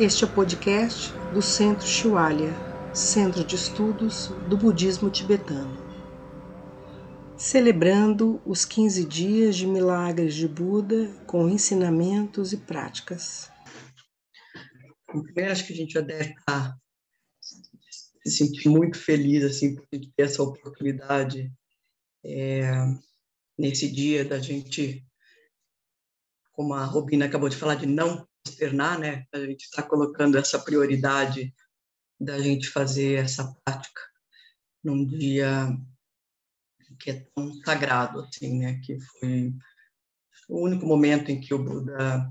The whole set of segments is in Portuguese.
Este é o podcast do Centro Shiwalya, Centro de Estudos do Budismo Tibetano. Celebrando os 15 dias de milagres de Buda com ensinamentos e práticas. Primeiro, acho que a gente já deve estar se sentir muito feliz assim, por ter essa oportunidade é, nesse dia da gente, como a Robina acabou de falar, de não externar, né? A gente está colocando essa prioridade da gente fazer essa prática num dia que é tão sagrado, assim, né? Que foi o único momento em que o Buda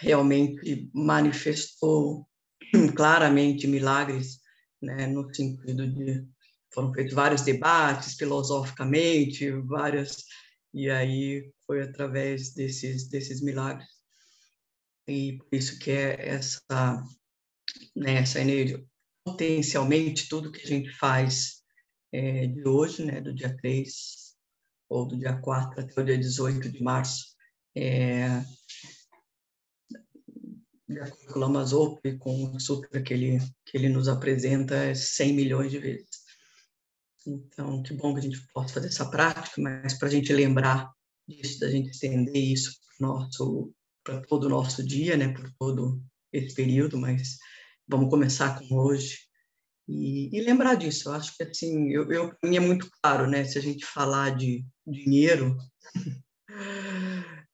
realmente manifestou claramente milagres, né? No sentido de foram feitos vários debates filosoficamente, várias e aí foi através desses desses milagres e por isso que é essa, né, essa energia. Potencialmente, tudo que a gente faz é, de hoje, né, do dia 3 ou do dia 4 até o dia 18 de março, é, de acordo com o Zopa com o sutra que ele, que ele nos apresenta, é 100 milhões de vezes. Então, que bom que a gente possa fazer essa prática, mas para a gente lembrar disso, da gente estender isso para o nosso para todo o nosso dia, né, por todo esse período, mas vamos começar com hoje e, e lembrar disso. Eu acho que assim, eu, eu para mim é muito claro, né, se a gente falar de dinheiro,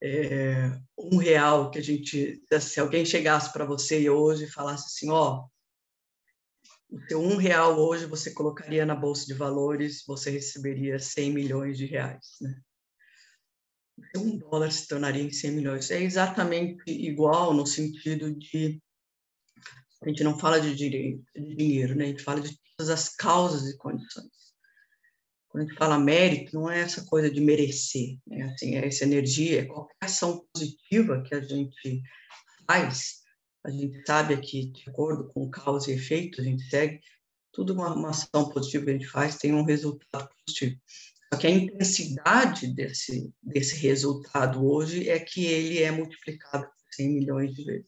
é, um real que a gente, se alguém chegasse para você hoje e falasse assim, ó, o seu um real hoje você colocaria na bolsa de valores, você receberia 100 milhões de reais, né? Um dólar se tornaria em 100 milhões. É exatamente igual no sentido de a gente não fala de direito, de dinheiro, né? A gente fala de todas as causas e condições. Quando a gente fala mérito, não é essa coisa de merecer, né? Assim, é essa energia, é qualquer ação positiva que a gente faz, a gente sabe que de acordo com causa e efeito, a gente segue, tudo uma, uma ação positiva que a gente faz tem um resultado positivo. Só que a intensidade desse, desse resultado hoje é que ele é multiplicado por 100 milhões de vezes.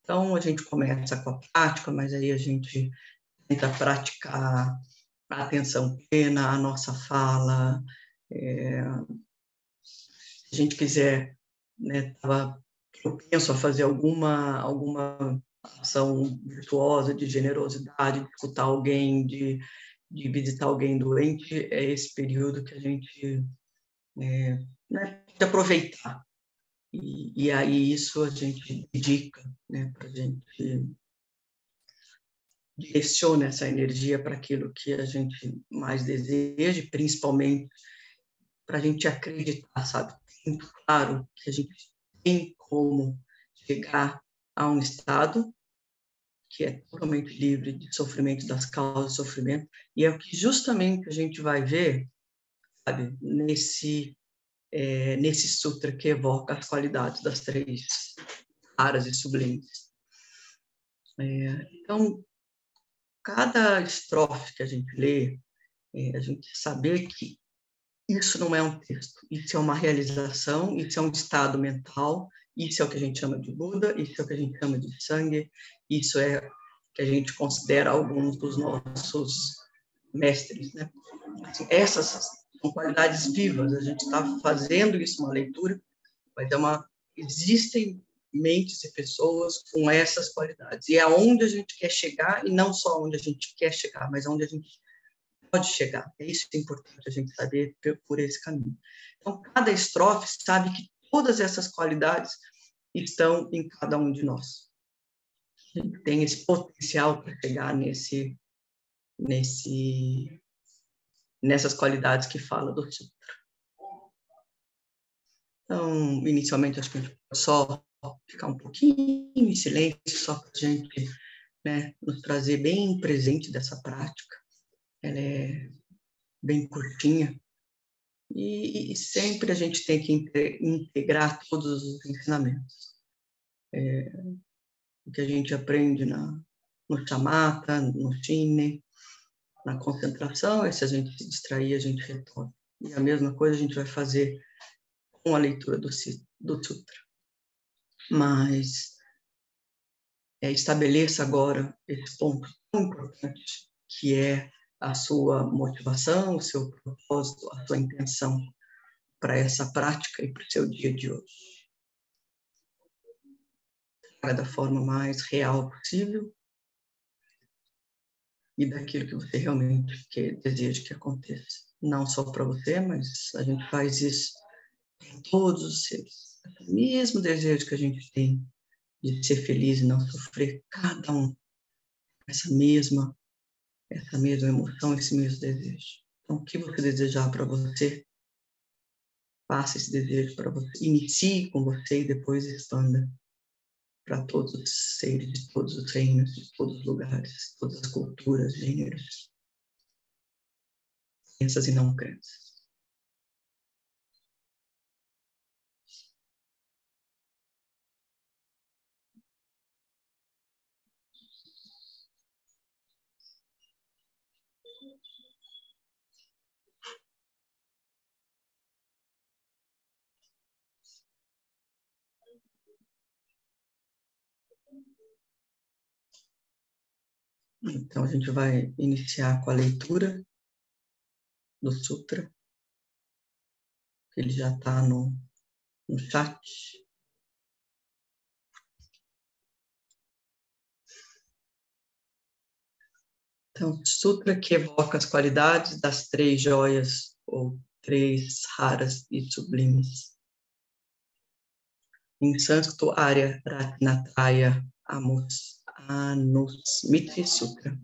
Então, a gente começa com a prática, mas aí a gente tenta praticar a atenção plena, a nossa fala. É, se a gente quiser, né, tava propenso a fazer alguma, alguma ação virtuosa de generosidade, de escutar alguém, de de visitar alguém doente é esse período que a gente é, né, aproveitar. E, e, aí isso a gente dedica né, para a gente direciona essa energia para aquilo que a gente mais deseja, principalmente para a gente acreditar, sabe? Claro que a gente tem como chegar a um estado que é totalmente livre de sofrimento, das causas do sofrimento, e é o que justamente a gente vai ver, sabe, nesse, é, nesse sutra que evoca as qualidades das três raras e sublimes. É, então, cada estrofe que a gente lê, é, a gente saber que isso não é um texto, isso é uma realização, isso é um estado mental, isso é o que a gente chama de Buda, isso é o que a gente chama de sangue, isso é que a gente considera alguns dos nossos mestres, né? Assim, essas são qualidades vivas. A gente está fazendo isso uma leitura, mas é uma existem mentes e pessoas com essas qualidades e é aonde a gente quer chegar e não só onde a gente quer chegar, mas aonde a gente pode chegar. É isso que é importante a gente saber por esse caminho. Então, cada estrofe sabe que todas essas qualidades estão em cada um de nós. Tem esse potencial para chegar nesse, nesse, nessas qualidades que fala do Sutra. Então, inicialmente, acho que a gente pode só ficar um pouquinho em silêncio, só para a gente né, nos trazer bem presente dessa prática. Ela é bem curtinha, e, e sempre a gente tem que integrar todos os ensinamentos. É, o que a gente aprende na, no chamata, no chine, na concentração, e se a gente se distrair, a gente retorna. E a mesma coisa a gente vai fazer com a leitura do, do sutra. Mas é, estabeleça agora esse ponto tão importante que é a sua motivação, o seu propósito, a sua intenção para essa prática e para o seu dia de hoje. Traga da forma mais real possível e daquilo que você realmente quer, deseja que aconteça. Não só para você, mas a gente faz isso para todos os seres. O mesmo desejo que a gente tem de ser feliz e não sofrer, cada um essa mesma essa mesma emoção, esse mesmo desejo. Então, o que você desejar para você, faça esse desejo para você, inicie com você e depois expanda para todos os seres de todos os reinos, de todos os lugares, todas as culturas, gêneros, crenças e não crenças. Então, a gente vai iniciar com a leitura do Sutra. Ele já está no, no chat. Então, Sutra que evoca as qualidades das três joias ou três raras e sublimes. Em sânscrito, Arya Ratnatraya Amos Anusmiti Sutra.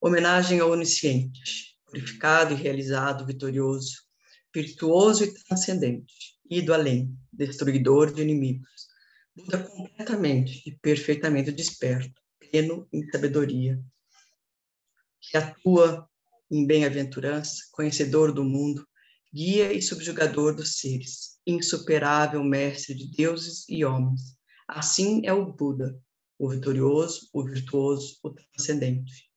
Homenagem ao onisciente, purificado e realizado, vitorioso, virtuoso e transcendente, ido além, destruidor de inimigos, Buda completamente e perfeitamente desperto, pleno em sabedoria, que atua em bem-aventurança, conhecedor do mundo, guia e subjugador dos seres, insuperável mestre de deuses e homens, Assim é o Buda, o vitorioso, o virtuoso, o transcendente.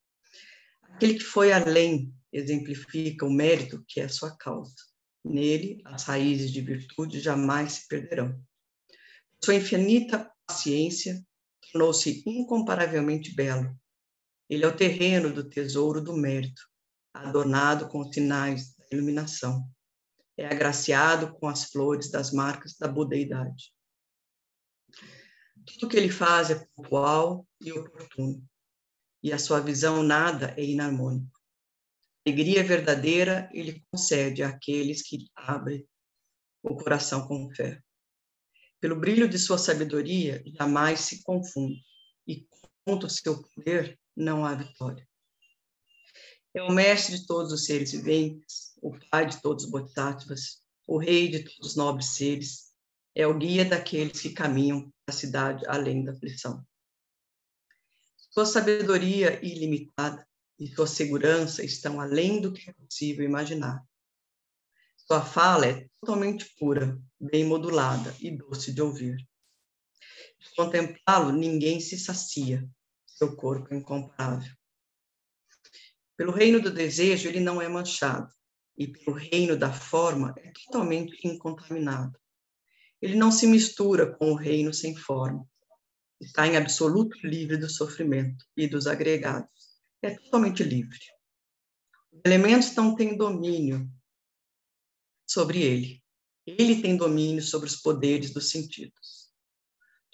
Aquele que foi além exemplifica o mérito que é sua causa. Nele, as raízes de virtude jamais se perderão. Sua infinita paciência tornou-se incomparavelmente belo. Ele é o terreno do tesouro do mérito, adornado com os sinais da iluminação. É agraciado com as flores das marcas da budeidade. Tudo que ele faz é pontual e oportuno, e a sua visão nada é inarmônico. Alegria verdadeira ele concede àqueles que abrem o coração com fé. Pelo brilho de sua sabedoria, jamais se confunde, e contra o seu poder não há vitória. É o mestre de todos os seres viventes, o pai de todos os bodhisattvas, o rei de todos os nobres seres, é o guia daqueles que caminham cidade além da aflição. Sua sabedoria ilimitada e sua segurança estão além do que é possível imaginar. Sua fala é totalmente pura, bem modulada e doce de ouvir. De contemplá-lo, ninguém se sacia, seu corpo é incomparável. Pelo reino do desejo, ele não é manchado, e pelo reino da forma, é totalmente incontaminado. Ele não se mistura com o reino sem forma. Está em absoluto livre do sofrimento e dos agregados. É totalmente livre. Os elementos não têm domínio sobre ele. Ele tem domínio sobre os poderes dos sentidos.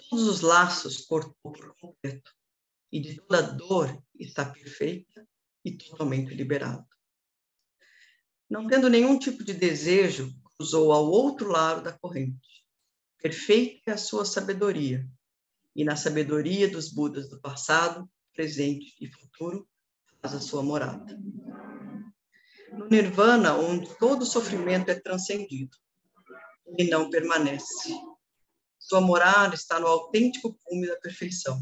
Todos os laços cortou por completo. E de toda dor está perfeita e totalmente liberado. Não tendo nenhum tipo de desejo, cruzou ao outro lado da corrente Perfeita é a sua sabedoria, e na sabedoria dos Budas do passado, presente e futuro, faz a sua morada. No Nirvana, onde todo sofrimento é transcendido, ele não permanece. Sua morada está no autêntico cume da perfeição.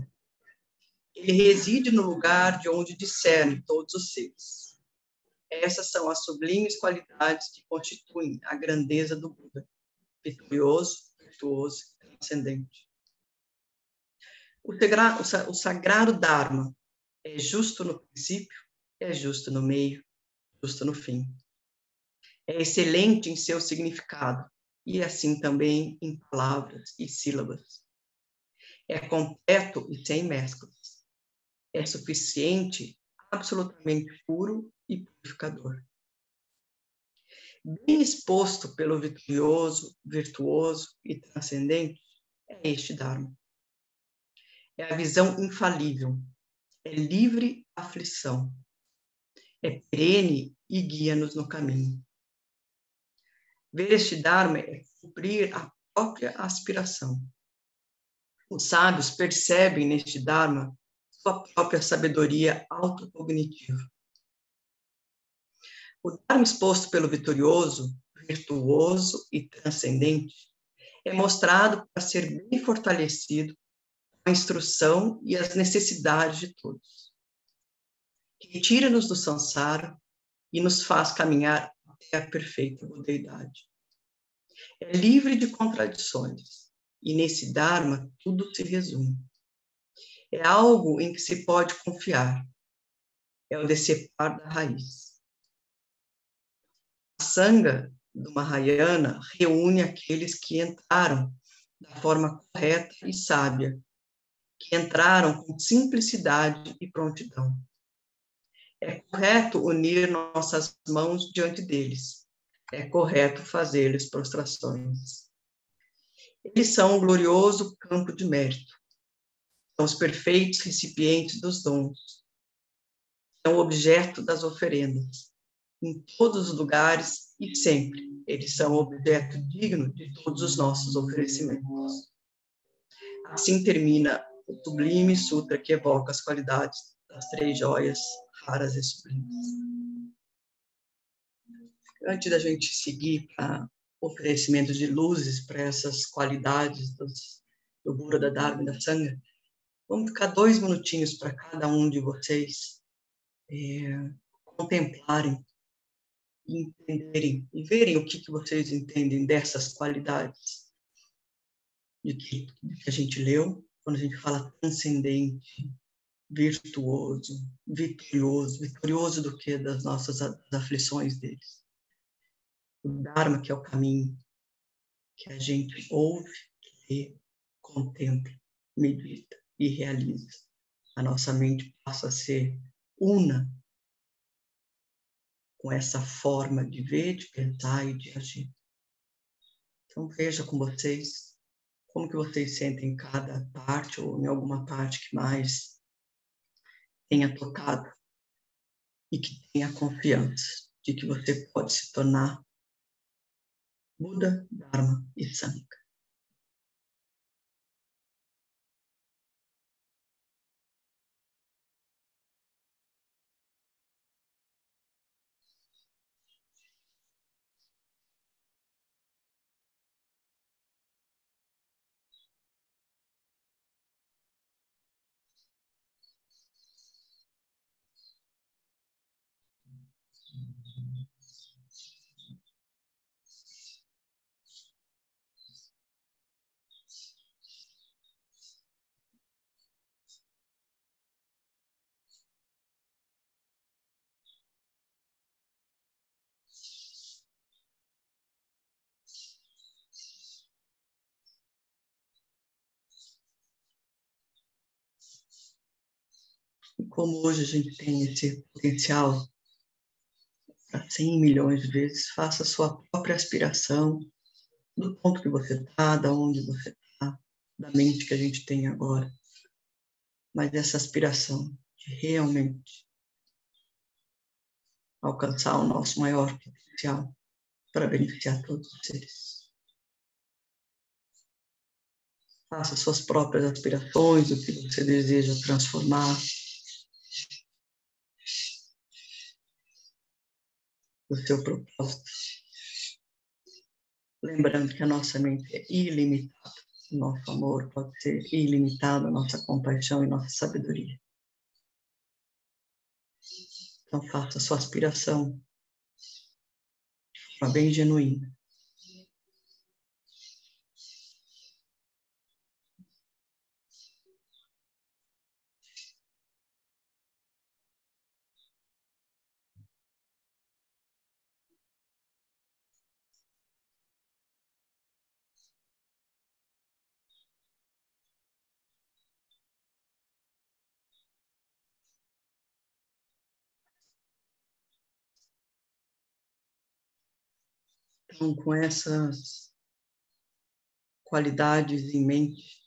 Ele reside no lugar de onde discerne todos os seres. Essas são as sublimes qualidades que constituem a grandeza do Buda, vitorioso, virtuoso e transcendente. O, o sagrado Dharma é justo no princípio, é justo no meio, justo no fim. É excelente em seu significado e assim também em palavras e sílabas. É completo e sem mesclas. É suficiente, absolutamente puro e purificador. Bem exposto pelo vitorioso, virtuoso e transcendente, é este Dharma. É a visão infalível, é livre aflição, é perene e guia-nos no caminho. Ver este Dharma é cumprir a própria aspiração. Os sábios percebem neste Dharma sua própria sabedoria autocognitiva. O Dharma exposto pelo vitorioso, virtuoso e transcendente é mostrado para ser bem fortalecido a instrução e as necessidades de todos. Retira-nos do samsara e nos faz caminhar até a perfeita budeidade. É livre de contradições, e nesse Dharma tudo se resume. É algo em que se pode confiar, é o decepar da raiz. A Sangha do Mahayana reúne aqueles que entraram da forma correta e sábia, que entraram com simplicidade e prontidão. É correto unir nossas mãos diante deles. É correto fazer-lhes prostrações. Eles são um glorioso campo de mérito. São os perfeitos recipientes dos dons. São objeto das oferendas. Em todos os lugares e sempre. Eles são objeto digno de todos os nossos oferecimentos. Assim termina o sublime sutra que evoca as qualidades das três joias raras e sublimes. Antes da gente seguir para oferecimento de luzes para essas qualidades dos, do Buda, da Dharma e da Sangha, vamos ficar dois minutinhos para cada um de vocês é, contemplarem entenderem e verem o que, que vocês entendem dessas qualidades de que, de que a gente leu, quando a gente fala transcendente, virtuoso, vitorioso, vitorioso do que das nossas aflições deles. O Dharma, que é o caminho que a gente ouve, lê, contempla, medita e realiza. A nossa mente passa a ser una com essa forma de ver, de pensar e de agir. Então veja com vocês como que vocês sentem em cada parte ou em alguma parte que mais tenha tocado e que tenha confiança de que você pode se tornar Buda, Dharma e Sangha. E como hoje a gente tem esse potencial para 100 milhões de vezes, faça a sua própria aspiração do ponto que você está, da onde você está, da mente que a gente tem agora. Mas essa aspiração de realmente alcançar o nosso maior potencial para beneficiar todos os seres. Faça suas próprias aspirações, o que você deseja transformar. O seu propósito. Lembrando que a nossa mente é ilimitada, nosso amor pode ser ilimitado, nossa compaixão e nossa sabedoria. Então faça sua aspiração de forma bem genuína. Então, com essas qualidades em mente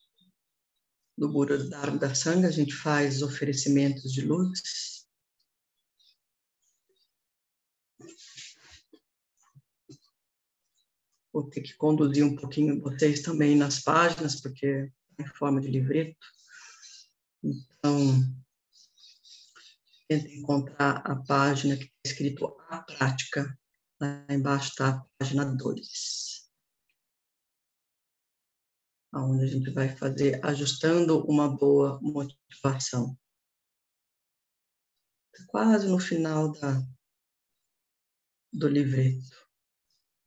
do Buda Dharma da Sangha, a gente faz oferecimentos de luz. Vou ter que conduzir um pouquinho vocês também nas páginas, porque é em forma de livreto. Então, tenta encontrar a página que está escrito A Prática. Lá embaixo está a página 2. Onde a gente vai fazer ajustando uma boa motivação. Quase no final da, do livreto.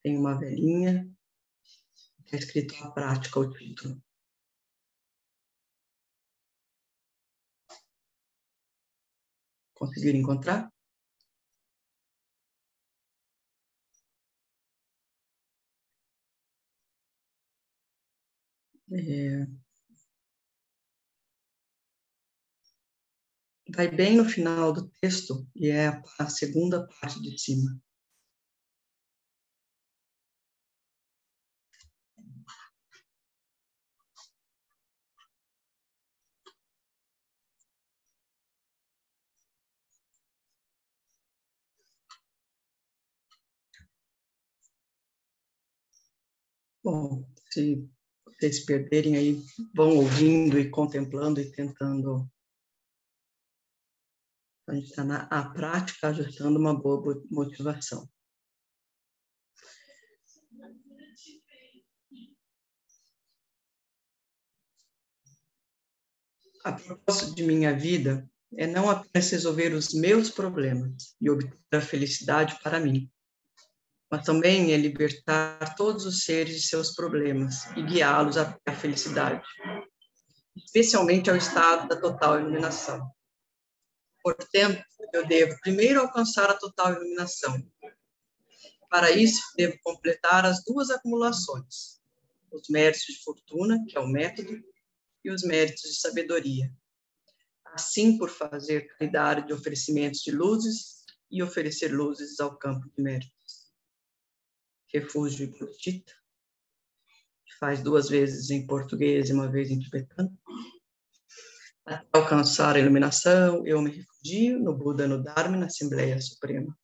Tem uma velhinha, está escrito A Prática, o título. Conseguiram encontrar? É... Vai bem no final do texto e é a segunda parte de cima. Bom, se vocês perderem aí, vão ouvindo e contemplando e tentando. A gente está na a prática ajustando uma boa motivação. A propósito de minha vida é não apenas resolver os meus problemas e obter a felicidade para mim, mas também é libertar todos os seres de seus problemas e guiá-los à felicidade, especialmente ao estado da total iluminação. Portanto, eu devo primeiro alcançar a total iluminação. Para isso, devo completar as duas acumulações: os méritos de fortuna, que é o método, e os méritos de sabedoria. Assim, por fazer caridade de oferecimentos de luzes e oferecer luzes ao campo de mérito refúgio budista, que faz duas vezes em português e uma vez em tibetano. Até alcançar a iluminação, eu me refugio no Buda, no Dharma e na Assembleia Suprema.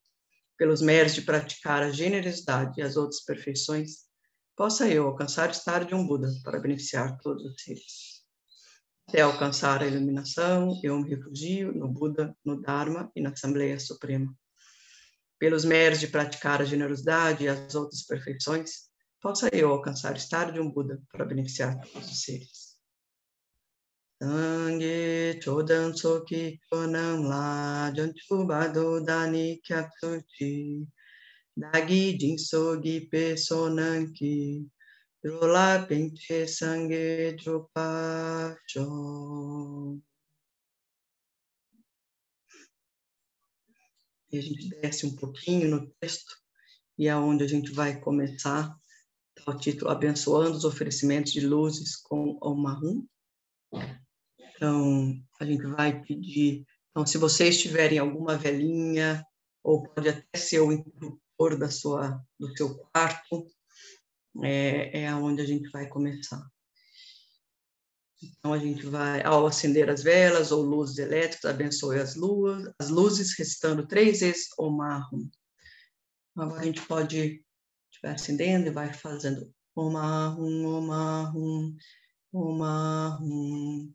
Pelos méritos de praticar a generosidade e as outras perfeições, possa eu alcançar o estado de um Buda para beneficiar todos os seres. Até alcançar a iluminação, eu me refugio no Buda, no Dharma e na Assembleia Suprema pelos méritos de praticar a generosidade e as outras perfeições, possa eu alcançar o estado de um Buda para beneficiar todos os seres. Sangue chodan soki chonam la janchu bado dani kyatsuchi dagi jinsogi pe sonanki drola penche sangue chopachon. E a gente desce um pouquinho no texto, e é onde a gente vai começar tá o título Abençoando os oferecimentos de luzes com o marrom. Então, a gente vai pedir. Então, se vocês tiverem alguma velhinha, ou pode até ser o interruptor da sua, do seu quarto, é, é onde a gente vai começar. Então a gente vai, ao acender as velas ou luzes elétricas, abençoe as luzes, as luzes, recitando três vezes o marrom. Agora a gente pode estiver acendendo e vai fazendo o marrom, o marrom, o marrom,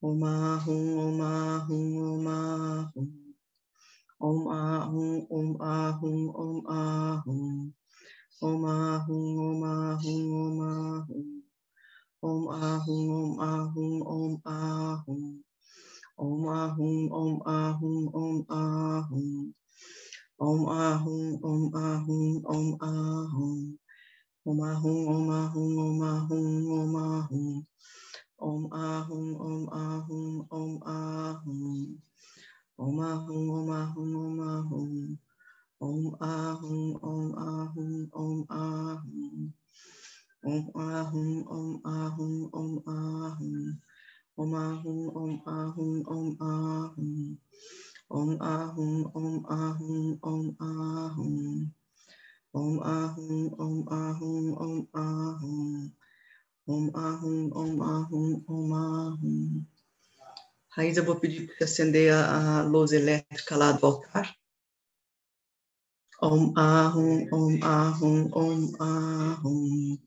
o marrom, o marrom, o marrom. Om Ahum, Om Ahum, Om Ahum, Om Ahum, Om Ahum, Om Ahum. Om Ahum, Om Ahum, Om Ahum. Om Ahum, Om Ahum, Om Ahum. Om Ahum, Om Ahum, Om Ahum. Om Ahum, Om Ahum, Om Ahum, Om Ahum. Om Ahum, Om Ahum, Om Ahum. Om Ahum, Om Ahum, Om Ahum. Om Ahum, Om Ahum, Om Ahum. Om ahum, om ahum, om ahum. Om ahum, om ahum, om ahum. Om ahum, om ahum, om ahum. Om Ahum, Om Ahum, Om Ahum. Om Ahum, Om Ahum, Om Ahum. Raiz, eu vou pedir para você acender a, luz elétrica lá do altar. Om Ahum, Om Ahum, Om Ahum.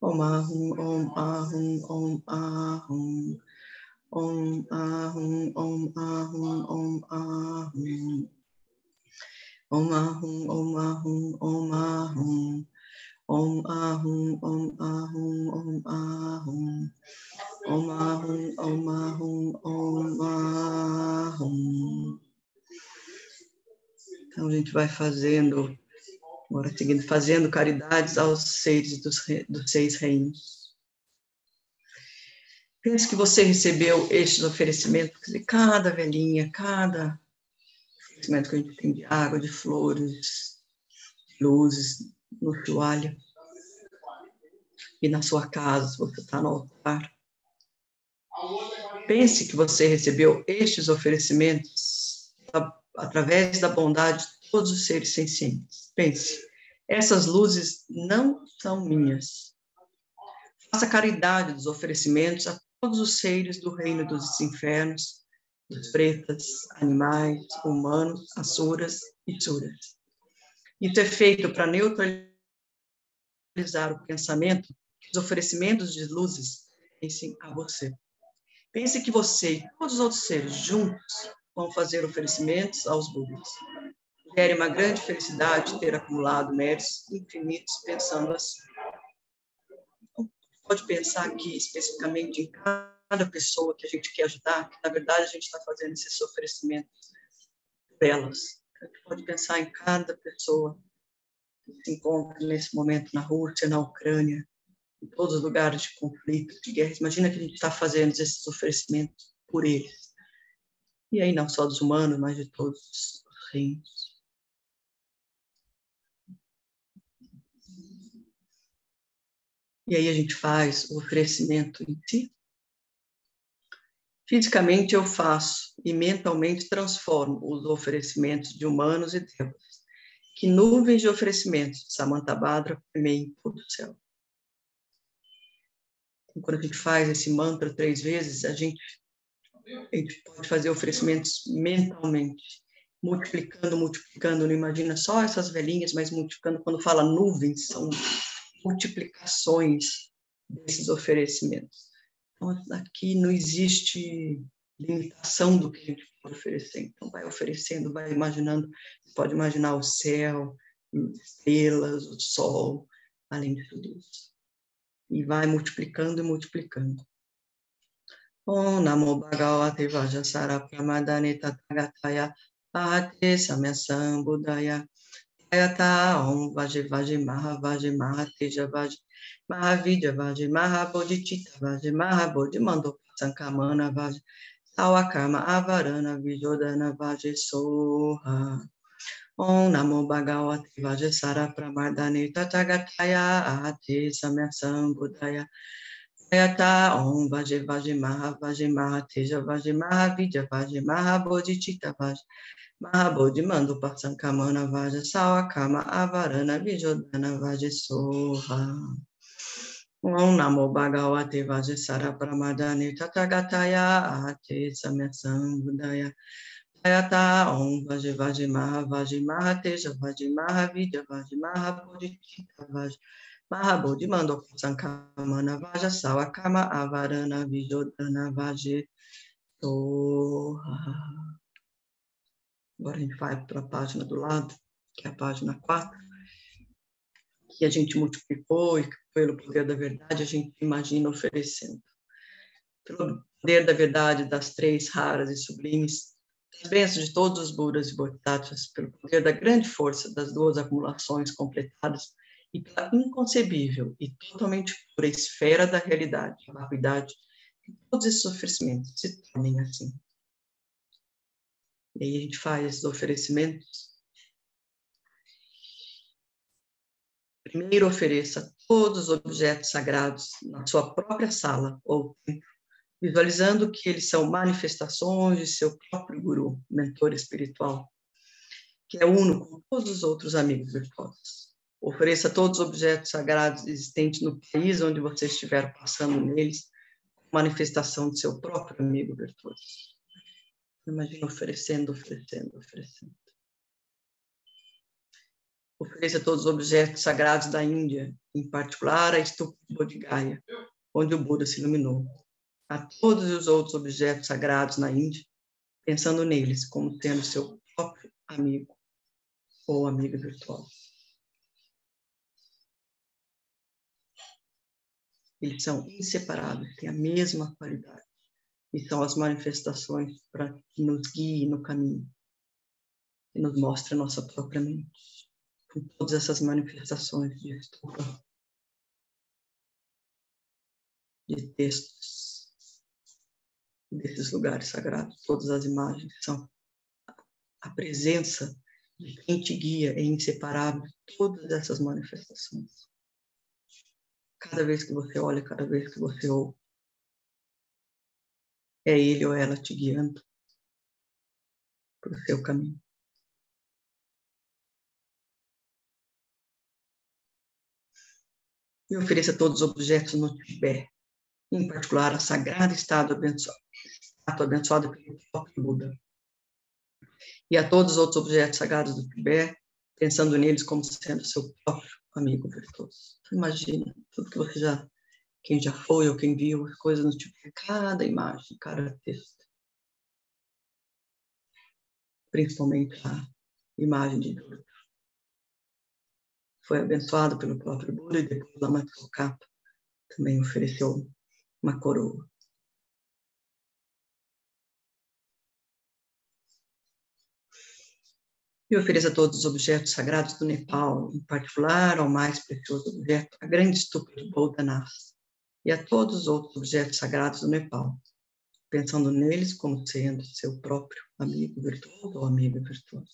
Om Ahum, Om Ahum, Om Ahum. Om Ahum, Om Ahum, Om Ahum. Om Ahum, Om Ahum, Om Ahum. Om Ahum, Om Ahum, Om Ahum. Om Ahum, Om Ahum, Om Ahum. Então a gente vai fazendo, agora seguindo, fazendo caridades aos seres dos, dos seis reinos. Pense que você recebeu estes oferecimentos de cada velhinha, cada oferecimento que a gente tem de água, de flores, de luzes, no toalha. E na sua casa, você está no altar. Pense que você recebeu estes oferecimentos através da bondade de todos os seres sencientes. Pense, essas luzes não são minhas. Faça caridade dos oferecimentos a todos os seres do reino dos infernos, dos pretas, animais, humanos, asuras e suras. Isso é feito para neutralizar o pensamento que os oferecimentos de luzes pensem a você. Pense que você e todos os outros seres juntos vão fazer oferecimentos aos Budas. Gere uma grande felicidade ter acumulado méritos infinitos pensando assim. Pode pensar aqui especificamente em cada pessoa que a gente quer ajudar, que na verdade a gente está fazendo esses oferecimentos belas pode pensar em cada pessoa que se encontra nesse momento na Rússia, na Ucrânia, em todos os lugares de conflito, de guerra. Imagina que a gente está fazendo esses oferecimentos por eles. E aí não só dos humanos, mas de todos os reinos. E aí a gente faz o oferecimento em si, Fisicamente eu faço e mentalmente transformo os oferecimentos de humanos e devas. Que nuvens de oferecimentos de Samantabhadra permeiem todo o céu. Então, quando a gente faz esse mantra três vezes, a gente, a gente pode fazer oferecimentos mentalmente, multiplicando, multiplicando. Não imagina só essas velhinhas, mas multiplicando. Quando fala nuvens, são multiplicações desses oferecimentos. Então, aqui não existe limitação do que a gente pode oferecer. Então, vai oferecendo, vai imaginando, pode imaginar o céu, estrelas, o sol, além de tudo isso. E vai multiplicando e multiplicando. Om Namo Bhagavate Vajasara Pramadane Tathagata Ate Samyasam Buddhaya Ayata Om Vaje Vaje Maha Vaje Mahavidya Vaje Mahabodhicitta Vaje Mahabodhi mandou Sankamana Vaje Sawakama Avarana Vijodana Vaje Soha Om Namo Bhagavate Vaje Sara Pramardane Tathagataya Ate Samyasam Buddhaya Ayata Om Vaje Vaje Maha Vaje Maha Teja Vaje Mahavidya Vaje Mahabodhicitta Vaje Mahabodhi Mando Patsankamana Vaja Sawakama Avarana Vijodana Vaja Soha. Om Namo Bhagavate Vajasara Pramadani Tathagataya Ate Samyasam Buddhaya Ayata Om Vaje Vaje Maha Vaje Maha Teja Vaje Maha Vidya Vaje Maha Bodhicitta Vaje Maha Bodhi Mando Sankamana Vaja Sawakama Avarana Vijodana Vaje Agora a gente vai para a página do lado, que é a página 4 que a gente multiplicou e pelo poder da verdade a gente imagina oferecendo. Pelo poder da verdade das três raras e sublimes, as bênçãos de todos os Budas e Bodhisattvas, pelo poder da grande força das duas acumulações completadas e pela inconcebível e totalmente pura esfera da realidade, a vacuidade, que todos esses oferecimentos se tornem assim. E aí a gente faz esses oferecimentos Primeiro ofereça todos os objetos sagrados na sua própria sala ou templo, visualizando que eles são manifestações de seu próprio guru, mentor espiritual, que é uno com todos os outros amigos virtuosos. Ofereça todos os objetos sagrados existentes no país onde você estiver passando neles, manifestação de seu próprio amigo virtuoso. Imagina oferecendo, oferecendo, oferecendo. Ofereça todos os objetos sagrados da Índia, em particular a estupa de Bodhigaya, onde o Buda se iluminou. A todos os outros objetos sagrados na Índia, pensando neles como tendo seu próprio amigo ou amiga virtual. Eles são inseparáveis, têm a mesma qualidade. E são as manifestações para que nos guiem no caminho e nos mostre a nossa própria mente. Com todas essas manifestações de estufa, de textos, desses lugares sagrados, todas as imagens são a presença de quem te guia é inseparável todas essas manifestações. Cada vez que você olha, cada vez que você ouve, é ele ou ela te guiando para o seu caminho. E ofereça todos os objetos no Tibete, em particular a sagrada estátua abençoada, abençoada pelo próprio Buda. E a todos os outros objetos sagrados do Tibete, pensando neles como sendo seu próprio amigo virtuoso. Então, imagina tudo que você já, quem já foi ou quem viu, as coisas no tipo, cada imagem, cada texto. Principalmente a imagem de Buda. Foi abençoado pelo próprio Buda e depois Lama Tsongkhapa também ofereceu uma coroa. E ofereça todos os objetos sagrados do Nepal, em particular ao mais precioso objeto, a grande estúpida de Bodhanath, e a todos os outros objetos sagrados do Nepal, pensando neles como sendo seu próprio amigo virtuoso ou amiga virtuosa.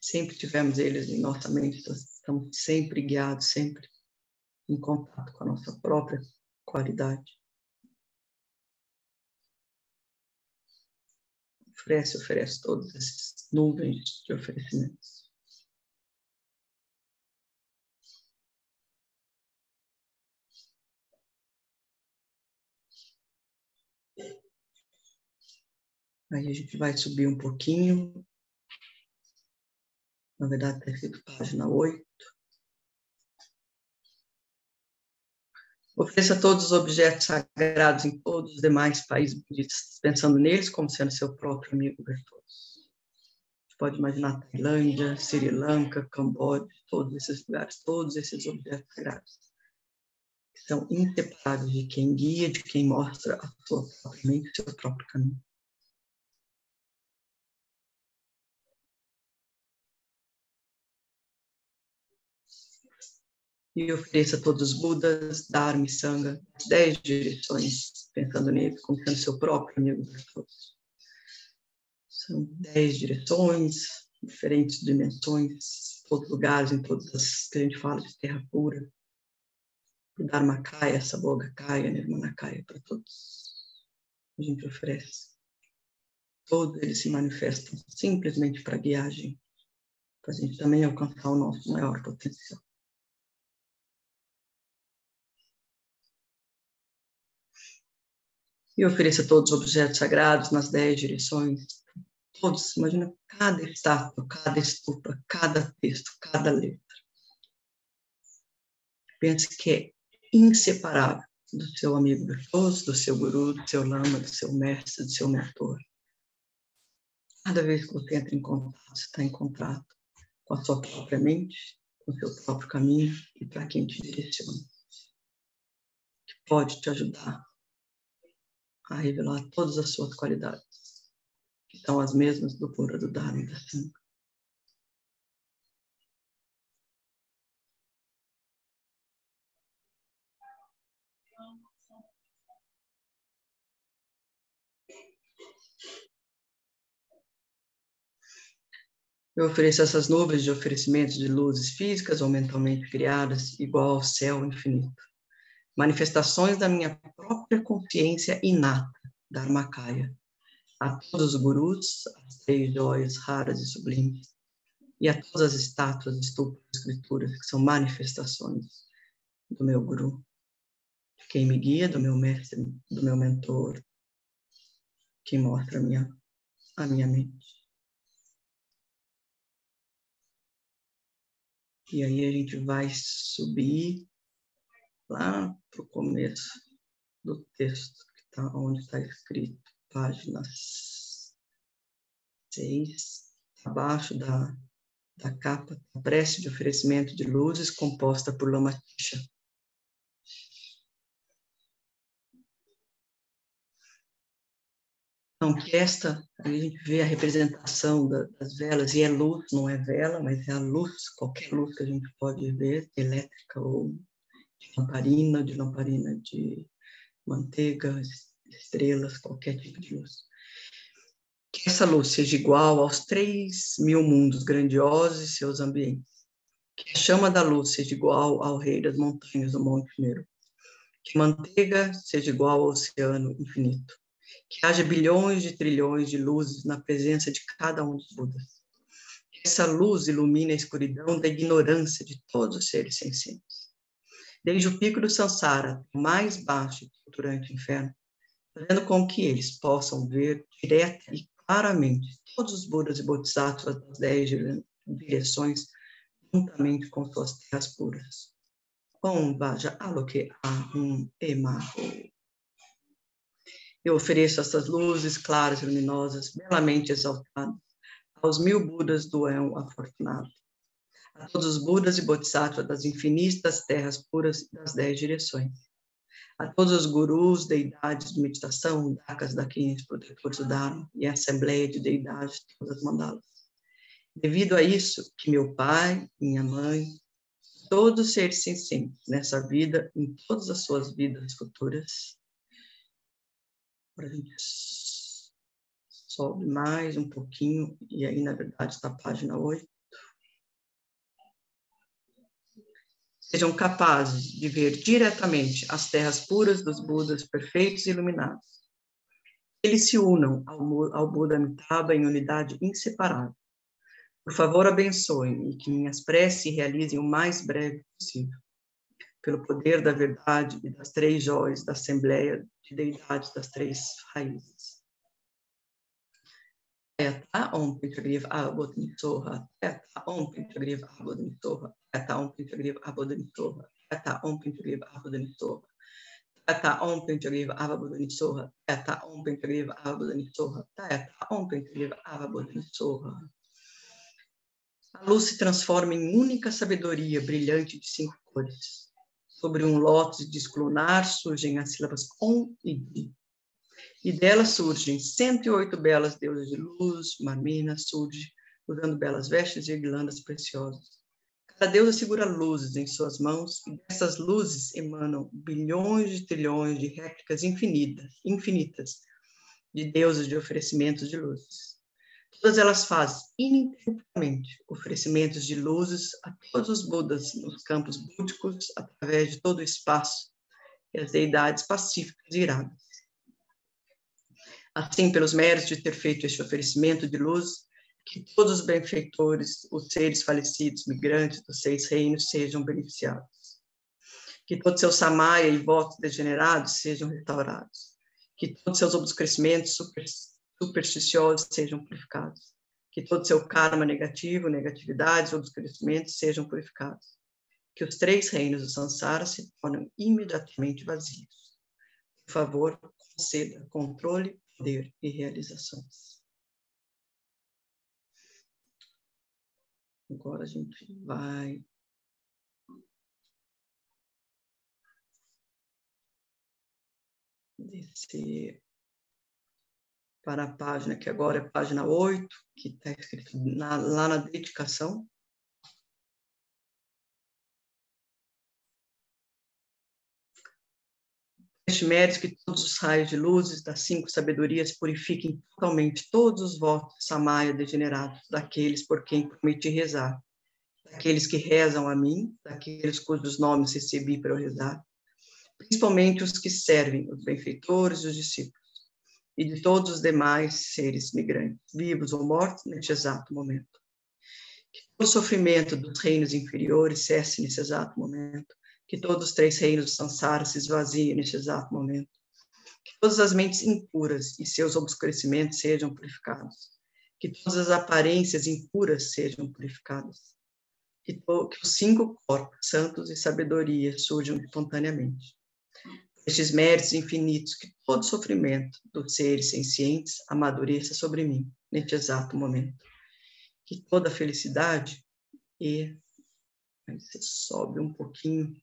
Sempre tivemos eles em nossa mente, estamos sempre guiados, sempre em contato com a nossa própria qualidade. Oferece, oferece todas essas nuvens de oferecimentos. Aí a gente vai subir um pouquinho. Na verdade, está escrito página 8. Ofereça todos os objetos sagrados em todos os demais países budistas, pensando neles como sendo seu próprio amigo virtuoso. Você pode imaginar Tailândia, Sri Lanka, Camboja, todos esses lugares, todos esses objetos sagrados. Que são inseparáveis de quem guia, de quem mostra a sua própria mente, seu próprio caminho. E ofereça a todos os Budas, Dharma e Sangha, dez direções, pensando nele como sendo seu próprio amigo virtuoso. São dez direções, diferentes dimensões, todos lugares, em todas as que a gente fala de terra pura. O Dharma Kaya, Saboga Kaya, Nirmana Kaya, para todos. A gente oferece. Todos eles se manifestam simplesmente para guiagem, para a gente também alcançar o nosso maior potencial. E ofereça todos os objetos sagrados nas dez direções. Todos, imagina cada estátua, cada estupa, cada texto, cada letra. Pense que é inseparável do seu amigo virtuoso, do seu guru, do seu lama, do seu mestre, do seu mentor. Cada vez que você entra em contato, você está em contato com a sua própria mente, com o seu próprio caminho e para quem te direciona. Que pode te ajudar a revelar todas as suas qualidades, que são as mesmas do Pura do Dharma. Eu ofereço essas nuvens de oferecimentos de luzes físicas ou mentalmente criadas, igual ao céu infinito manifestações da minha própria consciência inata, Dharmakaya, a todos os gurus, as três joias raras e sublimes, e a todas as estátuas, estúpidas, escrituras, que são manifestações do meu guru, de quem me guia, do meu mestre, do meu mentor, que mostra a minha, a minha mente. E aí a gente vai subir lá para o começo do texto, que tá, onde está escrito, página 6, abaixo da, da capa, a prece de oferecimento de luzes composta por Lama Tisha. Então, que esta, a gente vê a representação das velas, e é luz, não é vela, mas é a luz, qualquer luz que a gente pode ver, elétrica ou lamparina, de lamparina de manteiga, estrelas, qualquer tipo de luz. Que essa luz seja igual aos três mil mundos grandiosos e seus ambientes. Que a chama da luz seja igual ao rei das montanhas do Monte Meru. Que manteiga seja igual ao oceano infinito que haja bilhões de trilhões de luzes na presença de cada um dos Budas. Que essa luz ilumine a escuridão da ignorância de todos os seres sencientes. Desde o pico do Sansara, mais baixo e torturante inferno, fazendo com que eles possam ver direta e claramente todos os Budas e Bodhisattvas das dez direções, juntamente com suas terras puras. Om Vaja Aloke Ahum Emaho. Eu ofereço essas luzes claras e luminosas, belamente exaltadas, aos mil Budas do El afortunado, a todos os Budas e Bodhisattvas das infinitas terras puras das dez direções, a todos os gurus, deidades de meditação, dakas, daquins, protetores do Dharma e a assembleia de deidades de todas as mandalas. Devido a isso, que meu pai, minha mãe, todos os seres sencientes nessa vida, em todas as suas vidas futuras, para a gente sobe mais um pouquinho, e aí, na verdade, está a página 8. Sejam capazes de ver diretamente as terras puras dos Budas perfeitos e iluminados. Eles se unam ao, Buda Amitabha em unidade inseparável. Por favor, abençoem e que minhas preces se realizem o mais breve possível pelo poder da verdade e das três joias da Assembleia de Deidades das Três Raízes. Eta Om Pinchagriv Abodin Soha, Eta Om Pinchagriv Abodin Soha, Eta Om Pinchagriv Abodin Soha, Eta Om Pinchagriv Abodin Soha. Eta Om Pinchagriv Abodin Soha, Eta Om Pinchagriv Abodin Soha, Eta. A luz se transforma em única sabedoria brilhante de cinco cores sobre um lótus desclunar surgem as sílabas Om e Di. E delas surgem 108 belas deusas de luz, Marmina surge, usando belas vestes e guirlandas preciosas. Cada deusa segura luzes em suas mãos, e dessas luzes emanam bilhões de trilhões de réplicas infinitas, infinitas de deuses de oferecimentos de luzes. Todas elas fazem ininterruptamente oferecimentos de luzes a todos os Budas nos campos búdicos através de todo o espaço e as deidades pacíficas e iradas. Assim, pelos méritos de ter feito este oferecimento de luz, que todos os benfeitores, os seres falecidos, migrantes dos seis reinos, sejam beneficiados. Que todos seus samaya e votos degenerados sejam restaurados. Que todos seus obscurecimentos super, supersticiosos sejam purificados. Que todo seu karma negativo, negatividades ou descrescimentos sejam purificados. Que os três reinos do samsara se tornem imediatamente vazios. Por favor, conceda controle, poder e realizações. Agora a gente vai descer para a página, que agora é página 8, que está escrito na, lá na dedicação. Este mérito que todos os raios de luzes das cinco sabedorias purifiquem totalmente todos os votos samaya degenerados, daqueles por quem prometi rezar, daqueles que rezam a mim, daqueles cujos nomes recebi para eu rezar, principalmente os que servem, os benfeitores e os discípulos e de todos os demais seres migrantes, vivos ou mortos, neste exato momento. Que o sofrimento dos reinos inferiores cesse nesse exato momento. Que todos os três reinos do Sansara se esvaziem neste exato momento. Que todas as mentes impuras e seus obscurecimentos sejam purificados. Que todas as aparências impuras sejam purificadas. Que, to, que os cinco corpos, santos e sabedoria, surjam espontaneamente. Estes méritos infinitos, que todo sofrimento dos seres sencientes amadureça sobre mim, neste exato momento que toda felicidade e aí você sobe um pouquinho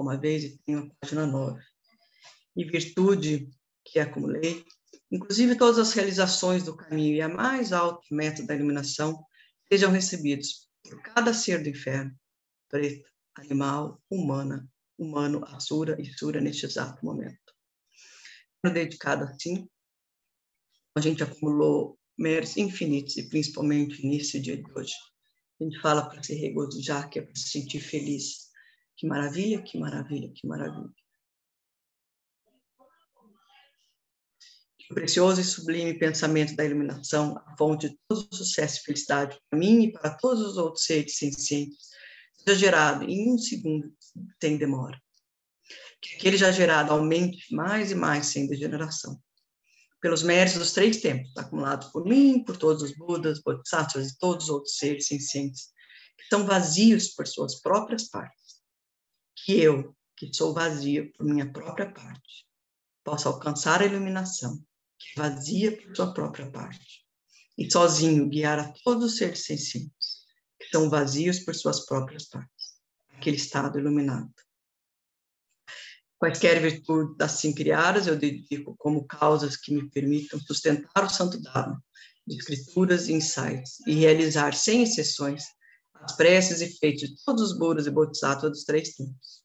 uma vez e tem a página 9. E virtude que acumulei, inclusive todas as realizações do caminho e a mais alta meta da iluminação, sejam recebidos por cada ser do inferno, preto, animal, humana, humano, asura e sura neste exato momento. Dedicado assim, a gente acumulou méritos infinitos, e principalmente nesse dia de hoje. A gente fala para se regozijar, que é para se sentir feliz. Que maravilha, que maravilha, que maravilha. O precioso e sublime pensamento da iluminação, a fonte de todo sucesso e felicidade para mim e para todos os outros seres sencientes, seja gerado em um segundo sem demora. Que aquele já gerado aumente mais e mais sem degeneração pelos méritos dos três tempos, acumulados por mim, por todos os Budas, Bodhisattvas e todos os outros seres sencientes, que são vazios por suas próprias partes. Que eu, que sou vazio por minha própria parte, possa alcançar a iluminação, que é vazia por sua própria parte, e sozinho guiar a todos os seres sencientes, que são vazios por suas próprias partes, aquele estado iluminado. Quaisquer virtudes assim criadas, eu dedico como causas que me permitam sustentar o santo dado de escrituras e insights e realizar, sem exceções, as preces e feitos de todos os Budas e Bodhisattvas dos três tempos.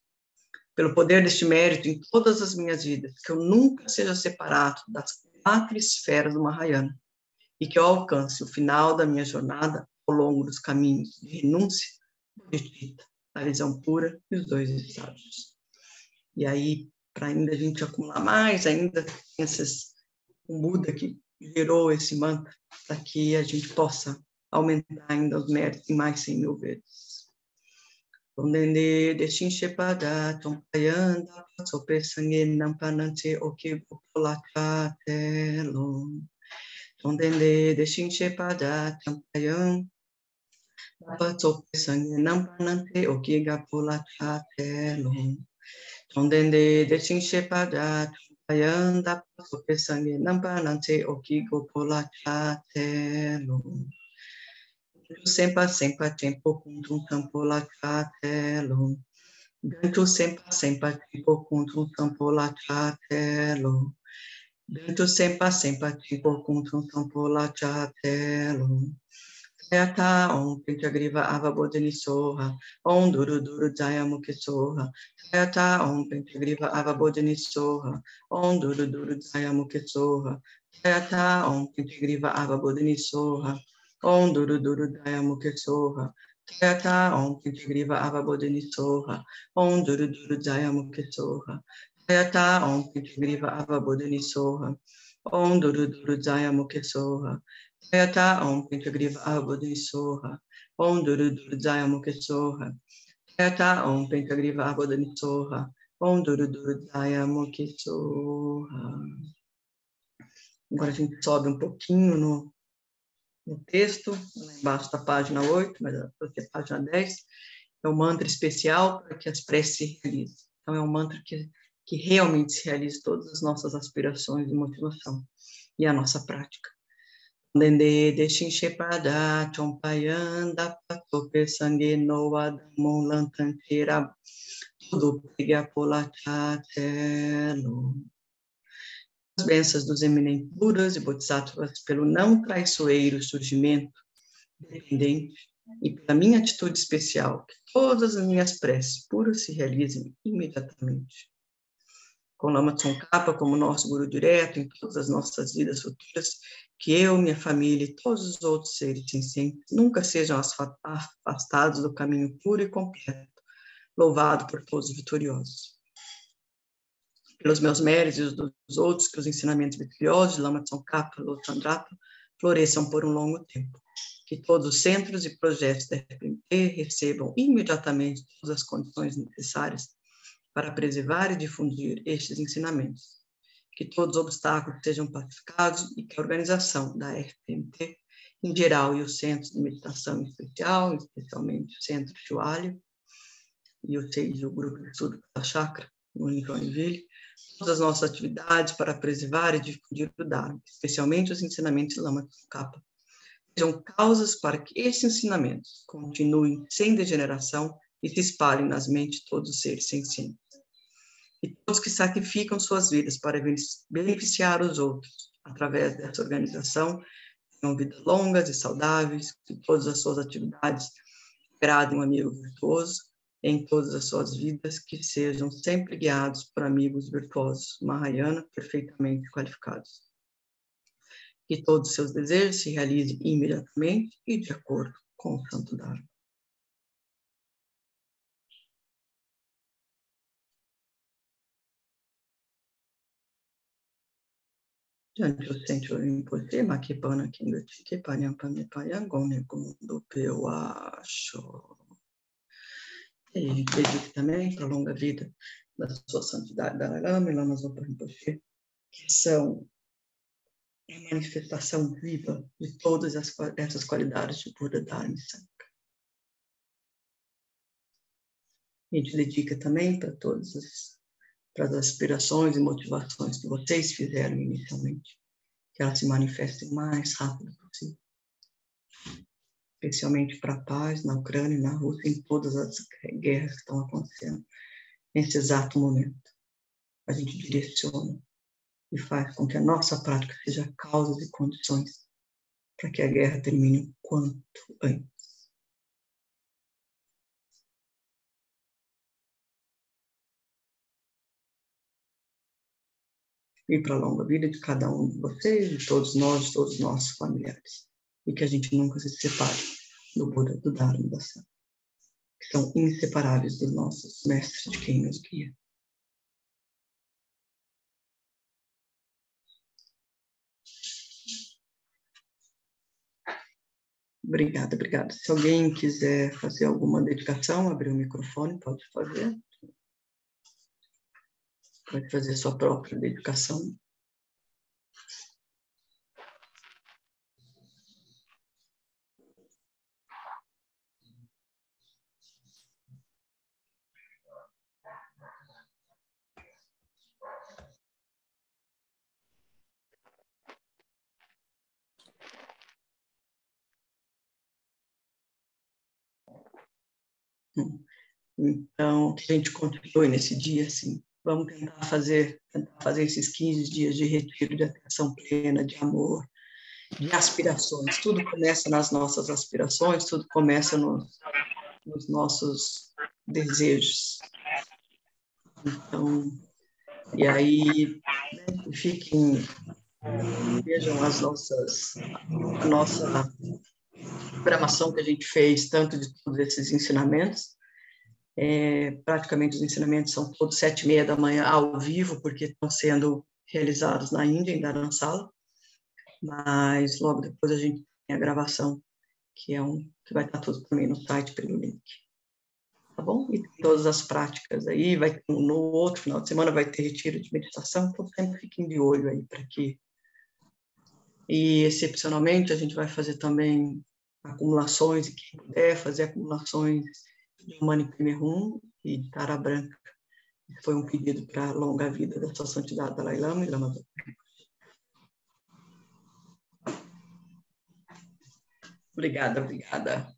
Pelo poder deste mérito em todas as minhas vidas, que eu nunca seja separado das quatro esferas do Mahayana e que eu alcance o final da minha jornada ao longo dos caminhos de renúncia, bodhicitta, a visão pura e os dois estágios. E aí, para ainda a gente acumular mais, ainda tem esses, o Buda que gerou esse mantra, para que a gente possa aumentar ainda os méritos em mais 100 mil vezes. Ondende deshin shepada tompayanda sope sangue nampanante oki gopolaka telo. Ondende deshin shepada tompayanda sope sangue nampanante oki gopolaka telo. Tondende de Chinshepada, Ayanda Sope Sangue Nampanante Okigo Sempa Sempa Tempo Kuntum Tampolacha Telo. Gantu Sempa Sempa Tempo Kuntum Tampolacha Telo. Gantu Sempa Sempa Tempo Kuntum Tampolacha Telo. Sayata Om Pentagriva Ava Bodhini Soha Om Duru Duru Jaya Mukhi Soha Sayata Om Pentagriva Ava Bodhini Soha Om Duru Duru Jaya Mukhi Soha Sayata Om Pentagriva Ava Bodhini Soha Om Duru Duru Jaya Mukhi Soha Sayata Om Pentagriva Ava Bodhini Soha Om Duru Duru Jaya Mukhi Soha Sayata Om Pentagriva Ava Bodhini Soha Om Duru Duru Jaya Mukhi Soha Sayata Om Pentagriva Abodhi Soha. Om Duru Duru Jaya Mukhe Soha. Sayata Om Pentagriva Abodhi Soha. Om Duru Duru Jaya Mukhe Soha. Agora a gente sobe um pouquinho no, no texto, embaixo da página 8, mas aqui é a página 10. É um mantra especial para que as preces se realizem. Então, é um mantra que, que realmente se realize todas as nossas aspirações e motivação e a nossa prática. Dende de Shinchepada, Chompayanda, Patope Sangue Noa, Damon Lantanteira, tudo pega polatelo. Bênçãos dos eminentes e Bodhisattvas pelo não traiçoeiro surgimento dependente e pela minha atitude especial, que todas as minhas preces puras se realizem imediatamente. Com Lama Tsongkhapa como nosso guru direto em todas as nossas vidas futuras que eu, minha família e todos os outros seres sencientes nunca sejam afastados do caminho puro e completo, louvado por todos os vitoriosos. Pelos meus méritos e os dos outros, que os ensinamentos vitoriosos de Lama Tsongkhapa, Lotsandrapa, floresçam por um longo tempo. Que todos os centros e projetos da FPMT recebam imediatamente todas as condições necessárias para preservar e difundir estes ensinamentos. Que todos os obstáculos sejam pacificados e que a organização da FPMT, em geral, e os centros de meditação em especial, especialmente o Centro Chualho e o CEIS, o Grupo de Estudo da Chakra, em Joinville, todas as nossas atividades para preservar e difundir o Dharma, especialmente os ensinamentos Lama Tsongkhapa, sejam causas para que estes ensinamentos continuem sem degeneração e se espalhem nas mentes de todos os seres sencientes. E todos que sacrificam suas vidas para beneficiar os outros através dessa organização tenham vidas longas e saudáveis, que todas as suas atividades agradem um amigo virtuoso em todas as suas vidas, que sejam sempre guiados por amigos virtuosos, Mahayana, perfeitamente qualificados. Que todos os seus desejos se realizem imediatamente e de acordo com o Santo Dharma. Makipana Panyam Pamipaya, Gone Gundo Pewasho. E dedique também para a longa vida da sua santidade Dalai Lama e Lama que são a manifestação viva de todas as, essas qualidades de Buda Dharma e Sangha. A gente dedica também para todas as, para as aspirações e motivações que vocês fizeram inicialmente, que elas se manifestem o mais rápido possível especialmente para a paz na Ucrânia e na Rússia, em todas as guerras que estão acontecendo nesse exato momento. A gente direciona e faz com que a nossa prática seja causas e condições para que a guerra termine o quanto antes. E para a longa vida de cada um de vocês, de todos nós, de todos os nossos familiares e que a gente nunca se separe do Buda, do Dharma da Sangha, que são inseparáveis dos nossos mestres de quem nos guia. Obrigada, obrigada. Se alguém quiser fazer alguma dedicação, abrir o microfone, pode fazer. Pode fazer sua própria dedicação. Então, que a gente continue nesse dia, assim. Vamos tentar fazer, tentar fazer esses 15 dias de retiro de atenção plena, de amor, de aspirações. Tudo começa nas nossas aspirações, tudo começa nos, nos nossos desejos. Então, e aí, né, fiquem, vejam as nossas, a nossa programação que a gente fez, tanto de todos esses ensinamentos, é, praticamente os ensinamentos são todos sete e meia da manhã ao vivo, porque estão sendo realizados na Índia, em Dharamsala, mas logo depois a gente tem a gravação, que é um que vai estar tudo também no site pelo link. Tá bom? E todas as práticas aí, vai no outro final de semana vai ter retiro de meditação, então sempre fiquem de olho aí para que e excepcionalmente a gente vai fazer também acumulações, e quem puder fazer acumulações de Mani Primerum e de Tara Branca. Foi um pedido para a longa vida da sua santidade Dalai Lama e Lama Obrigada, obrigada.